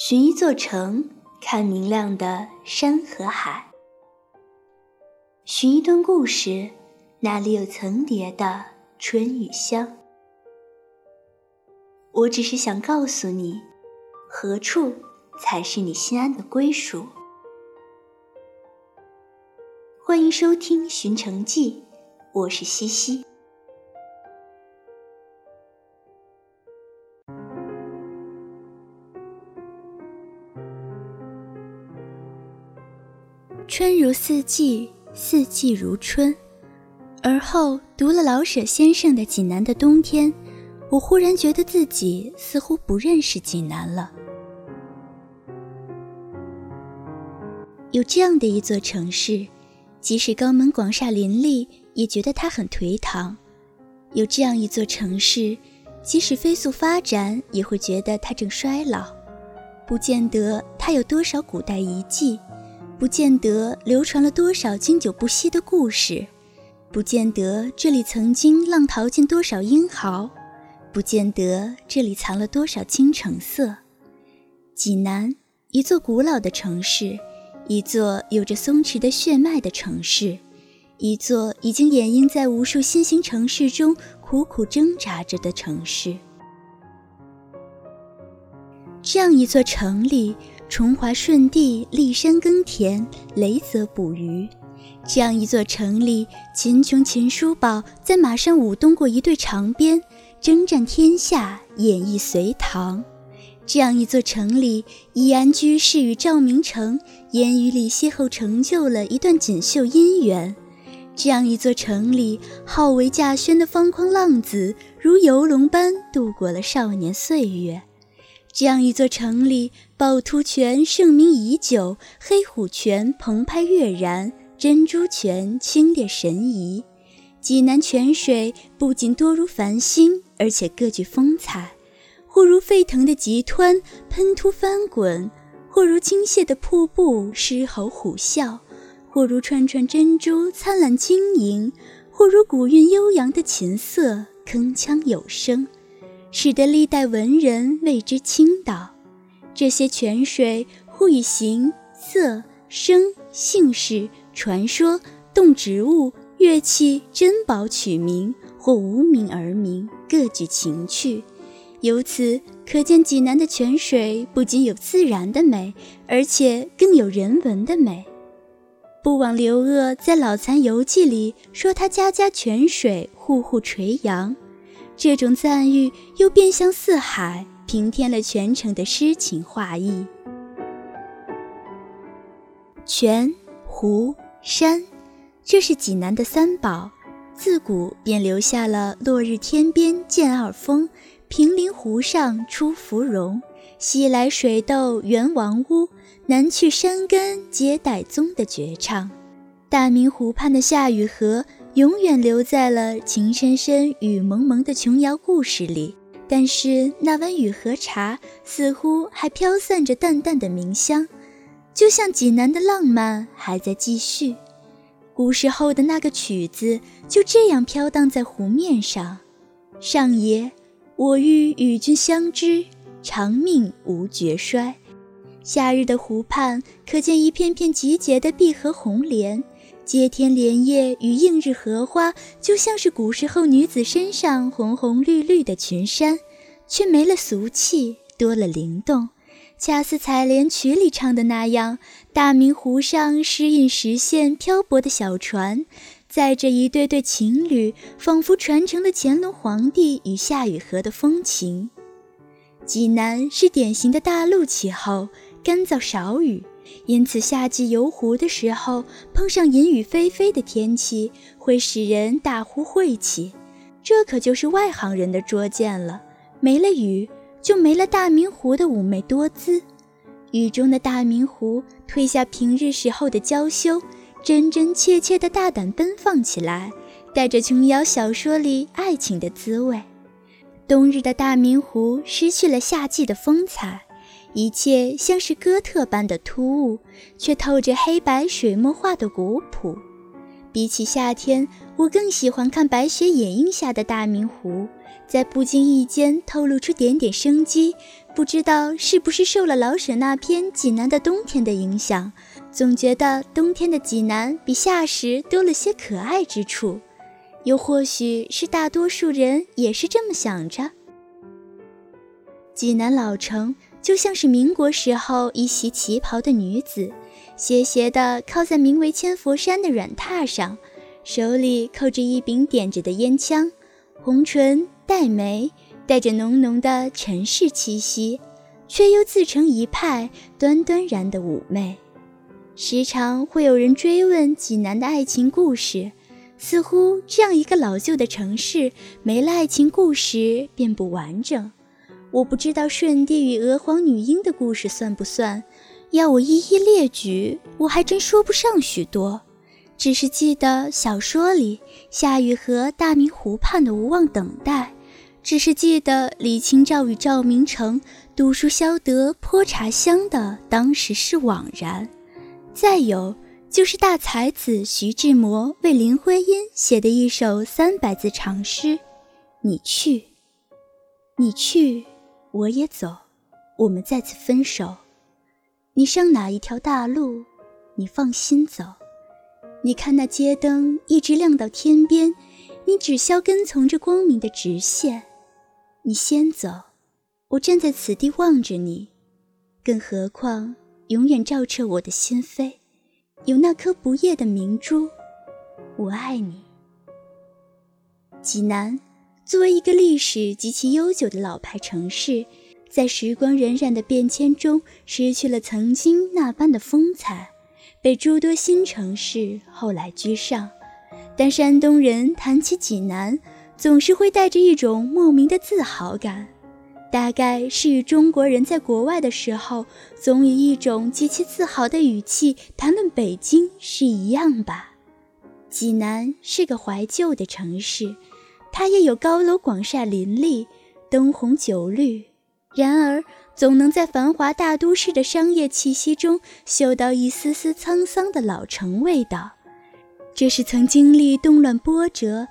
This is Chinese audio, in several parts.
寻一座城，看明亮的山和海；寻一段故事，那里有层叠的春与香。我只是想告诉你，何处才是你心安的归属。欢迎收听《寻城记》，我是西西。春如四季，四季如春。而后读了老舍先生的《济南的冬天》，我忽然觉得自己似乎不认识济南了。有这样的一座城市，即使高门广厦林立，也觉得它很颓唐；有这样一座城市，即使飞速发展，也会觉得它正衰老。不见得它有多少古代遗迹。不见得流传了多少经久不息的故事，不见得这里曾经浪淘尽多少英豪，不见得这里藏了多少青橙色。济南，一座古老的城市，一座有着松弛的血脉的城市，一座已经掩映在无数新兴城市中苦苦挣扎着的城市。这样一座城里。崇华顺帝，立山耕田，雷泽捕鱼。这样一座城里，秦琼、秦叔宝在马上舞动过一对长鞭，征战天下，演绎隋唐。这样一座城里，易安居士与赵明诚烟雨里邂逅，成就了一段锦绣姻缘。这样一座城里，好为稼轩的方框浪子如游龙般度过了少年岁月。这样一座城里，趵突泉盛名已久，黑虎泉澎湃跃然，珍珠泉清冽神怡。济南泉水不仅多如繁星，而且各具风采，或如沸腾的急湍喷突翻滚，或如倾泻的瀑布狮吼虎啸，或如串串珍珠灿烂晶莹，或如古韵悠扬的琴瑟铿锵有声。使得历代文人为之倾倒。这些泉水互以形、色、声、姓氏、传说、动植物、乐器、珍宝取名，或无名而名，各具情趣。由此可见，济南的泉水不仅有自然的美，而且更有人文的美。不枉刘鹗在《老残游记》里说：“他家家泉水，户户垂杨。”这种赞誉又变相四海，平添了全城的诗情画意。泉、湖、山，这是济南的三宝，自古便留下了“落日天边见二峰，平林湖上出芙蓉，西来水斗圆王屋，南去山根接岱宗”的绝唱。大明湖畔的夏雨荷。永远留在了情深深雨蒙蒙的琼瑶故事里，但是那碗雨荷茶似乎还飘散着淡淡的茗香，就像济南的浪漫还在继续。古时候的那个曲子就这样飘荡在湖面上。上爷，我欲与君相知，长命无绝衰。夏日的湖畔，可见一片片集结的碧荷红莲。接天莲叶与映日荷花，就像是古时候女子身上红红绿绿的裙衫，却没了俗气，多了灵动，恰似采莲曲里唱的那样：大明湖上时隐时现漂泊的小船，载着一对对情侣，仿佛传承了乾隆皇帝与夏雨荷的风情。济南是典型的大陆气候，干燥少雨。因此，夏季游湖的时候，碰上阴雨霏霏的天气，会使人大呼晦气。这可就是外行人的拙见了。没了雨，就没了大明湖的妩媚多姿。雨中的大明湖褪下平日时候的娇羞，真真切切的大胆奔放起来，带着琼瑶小说里爱情的滋味。冬日的大明湖失去了夏季的风采。一切像是哥特般的突兀，却透着黑白水墨画的古朴。比起夏天，我更喜欢看白雪掩映下的大明湖，在不经意间透露出点点生机。不知道是不是受了老舍那篇《济南的冬天》的影响，总觉得冬天的济南比夏时多了些可爱之处。又或许是大多数人也是这么想着。济南老城就像是民国时候一袭旗袍的女子，斜斜地靠在名为千佛山的软榻上，手里扣着一柄点着的烟枪，红唇黛眉。带着浓浓的尘世气息，却又自成一派端端然的妩媚。时常会有人追问济南的爱情故事，似乎这样一个老旧的城市，没了爱情故事便不完整。我不知道舜帝与娥皇女英的故事算不算，要我一一列举，我还真说不上许多。只是记得小说里夏雨荷大明湖畔的无望等待。只是记得李清照与赵明诚读书消得泼茶香的当时是枉然，再有就是大才子徐志摩为林徽因写的一首三百字长诗：“你去，你去，我也走，我们再次分手。你上哪一条大路？你放心走。你看那街灯一直亮到天边，你只消跟从着光明的直线。”你先走，我站在此地望着你。更何况，永远照彻我的心扉，有那颗不夜的明珠。我爱你。济南作为一个历史极其悠久的老牌城市，在时光荏苒的变迁中，失去了曾经那般的风采，被诸多新城市后来居上。但山东人谈起济南，总是会带着一种莫名的自豪感，大概是与中国人在国外的时候，总以一种极其自豪的语气谈论北京是一样吧。济南是个怀旧的城市，它也有高楼广厦林立，灯红酒绿，然而总能在繁华大都市的商业气息中，嗅到一丝丝沧桑的老城味道。这是曾经历动乱波折。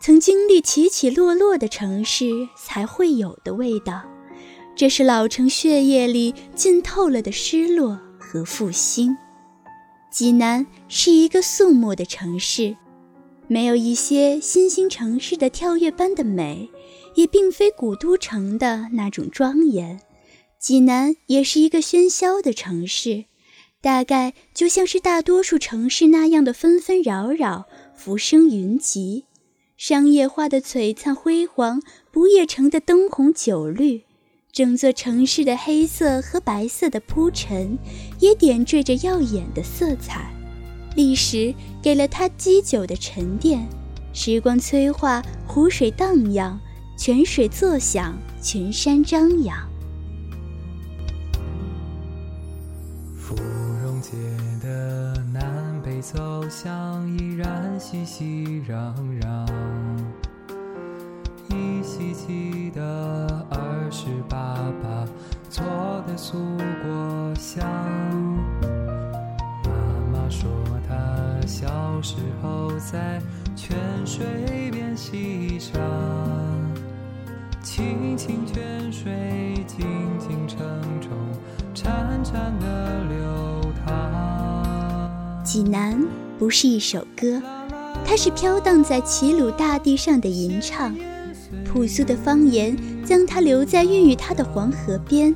曾经历起起落落的城市才会有的味道，这是老城血液里浸透了的失落和复兴。济南是一个肃穆的城市，没有一些新兴城市的跳跃般的美，也并非古都城的那种庄严。济南也是一个喧嚣的城市，大概就像是大多数城市那样的纷纷扰扰，浮生云集。商业化的璀璨辉煌，不夜城的灯红酒绿，整座城市的黑色和白色的铺陈，也点缀着耀眼的色彩。历史给了它积久的沉淀，时光催化，湖水荡漾，泉水作响，群山张扬。芙蓉街的南北走向依然熙熙攘攘。依稀记得儿时爸爸做的素果香。妈妈说小时候在泉水边嬉唱，清清泉水，静静城中，潺潺的流淌。济南不是一首歌，它是飘荡在齐鲁大地上的吟唱。朴素的方言将它留在孕育它的黄河边，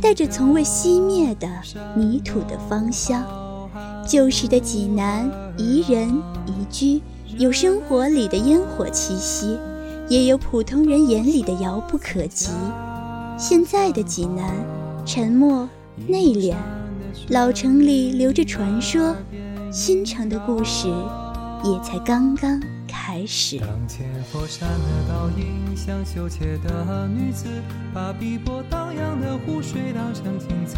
带着从未熄灭的泥土的芳香。旧时的济南宜人宜居，有生活里的烟火气息，也有普通人眼里的遥不可及。现在的济南沉默内敛，老城里留着传说，新城的故事也才刚刚。开始。当千佛山的倒影像羞怯的女子，把碧波荡漾的湖水当成镜子，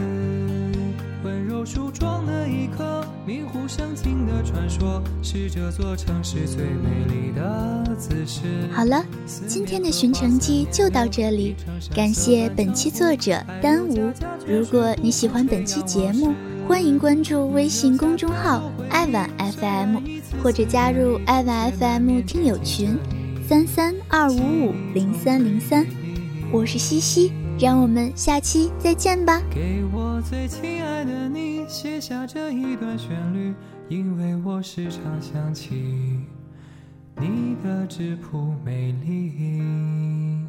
温柔梳妆的一刻，名湖生情的传说，是这座城市最美丽的姿势。好了，今天的寻城记就到这里，感谢本期作者丹吴。如果你喜欢本期节目，欢迎关注微信公众号“爱晚 FM”，或者加入爱晚 FM 听友群。三三二五五零三零三。我是西西，让我们下期再见吧。给我最亲爱的你写下这一段旋律因为我时常想起你的质朴美丽。